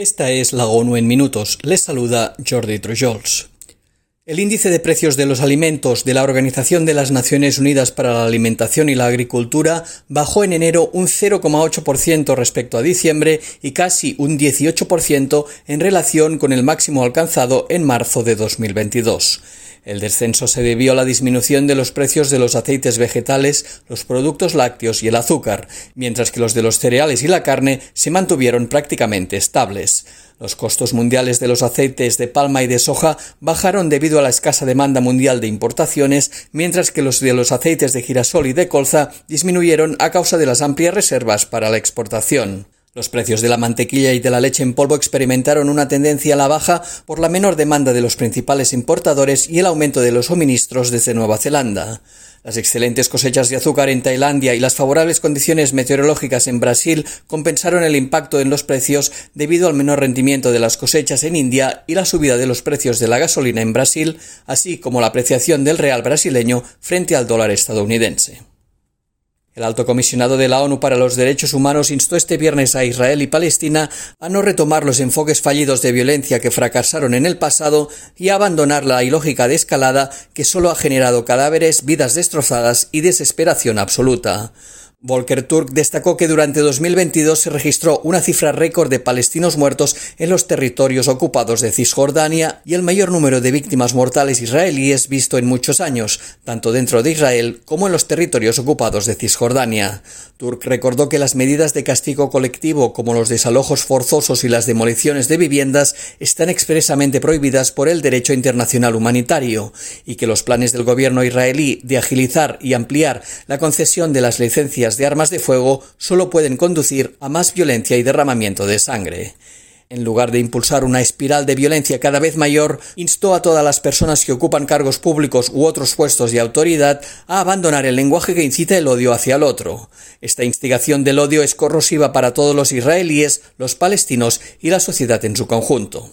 Esta es la ONU en minutos. Les saluda Jordi Trujols. El índice de precios de los alimentos de la Organización de las Naciones Unidas para la Alimentación y la Agricultura bajó en enero un 0,8% respecto a diciembre y casi un 18% en relación con el máximo alcanzado en marzo de 2022. El descenso se debió a la disminución de los precios de los aceites vegetales, los productos lácteos y el azúcar, mientras que los de los cereales y la carne se mantuvieron prácticamente estables. Los costos mundiales de los aceites de palma y de soja bajaron debido a la escasa demanda mundial de importaciones, mientras que los de los aceites de girasol y de colza disminuyeron a causa de las amplias reservas para la exportación. Los precios de la mantequilla y de la leche en polvo experimentaron una tendencia a la baja por la menor demanda de los principales importadores y el aumento de los suministros desde Nueva Zelanda. Las excelentes cosechas de azúcar en Tailandia y las favorables condiciones meteorológicas en Brasil compensaron el impacto en los precios debido al menor rendimiento de las cosechas en India y la subida de los precios de la gasolina en Brasil, así como la apreciación del real brasileño frente al dólar estadounidense. El alto comisionado de la ONU para los Derechos Humanos instó este viernes a Israel y Palestina a no retomar los enfoques fallidos de violencia que fracasaron en el pasado y a abandonar la ilógica de escalada que solo ha generado cadáveres, vidas destrozadas y desesperación absoluta. Volker Turk destacó que durante 2022 se registró una cifra récord de palestinos muertos en los territorios ocupados de Cisjordania y el mayor número de víctimas mortales israelíes visto en muchos años, tanto dentro de Israel como en los territorios ocupados de Cisjordania. Turk recordó que las medidas de castigo colectivo como los desalojos forzosos y las demoliciones de viviendas están expresamente prohibidas por el derecho internacional humanitario y que los planes del gobierno israelí de agilizar y ampliar la concesión de las licencias de armas de fuego solo pueden conducir a más violencia y derramamiento de sangre. En lugar de impulsar una espiral de violencia cada vez mayor, instó a todas las personas que ocupan cargos públicos u otros puestos de autoridad a abandonar el lenguaje que incita el odio hacia el otro. Esta instigación del odio es corrosiva para todos los israelíes, los palestinos y la sociedad en su conjunto.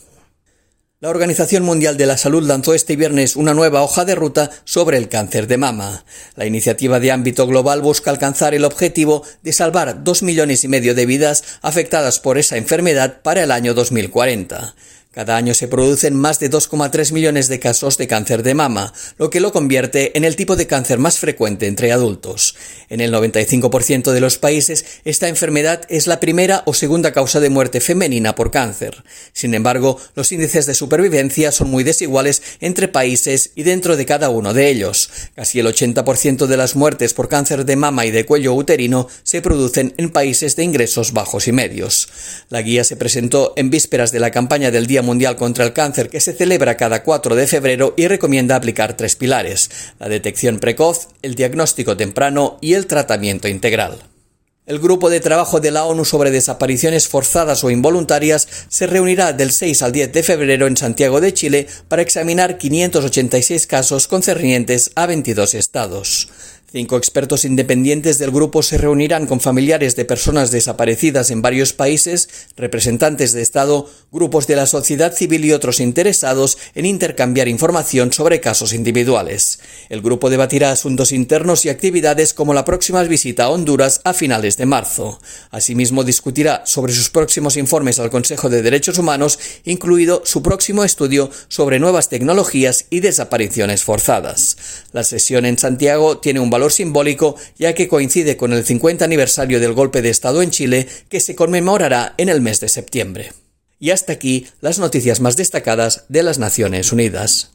La Organización Mundial de la Salud lanzó este viernes una nueva hoja de ruta sobre el cáncer de mama. La iniciativa de ámbito global busca alcanzar el objetivo de salvar dos millones y medio de vidas afectadas por esa enfermedad para el año 2040. Cada año se producen más de 2,3 millones de casos de cáncer de mama, lo que lo convierte en el tipo de cáncer más frecuente entre adultos. En el 95% de los países, esta enfermedad es la primera o segunda causa de muerte femenina por cáncer. Sin embargo, los índices de supervivencia son muy desiguales entre países y dentro de cada uno de ellos. Casi el 80% de las muertes por cáncer de mama y de cuello uterino se producen en países de ingresos bajos y medios. La guía se presentó en vísperas de la campaña del Día Mundial contra el Cáncer que se celebra cada 4 de febrero y recomienda aplicar tres pilares, la detección precoz, el diagnóstico temprano y el tratamiento integral. El grupo de trabajo de la ONU sobre desapariciones forzadas o involuntarias se reunirá del 6 al 10 de febrero en Santiago de Chile para examinar 586 casos concernientes a 22 estados. Cinco expertos independientes del grupo se reunirán con familiares de personas desaparecidas en varios países, representantes de Estado, grupos de la sociedad civil y otros interesados en intercambiar información sobre casos individuales. El grupo debatirá asuntos internos y actividades como la próxima visita a Honduras a finales de marzo. Asimismo, discutirá sobre sus próximos informes al Consejo de Derechos Humanos, incluido su próximo estudio sobre nuevas tecnologías y desapariciones forzadas. La sesión en Santiago tiene un valor simbólico ya que coincide con el 50 aniversario del golpe de Estado en Chile que se conmemorará en el mes de septiembre. Y hasta aquí las noticias más destacadas de las Naciones Unidas.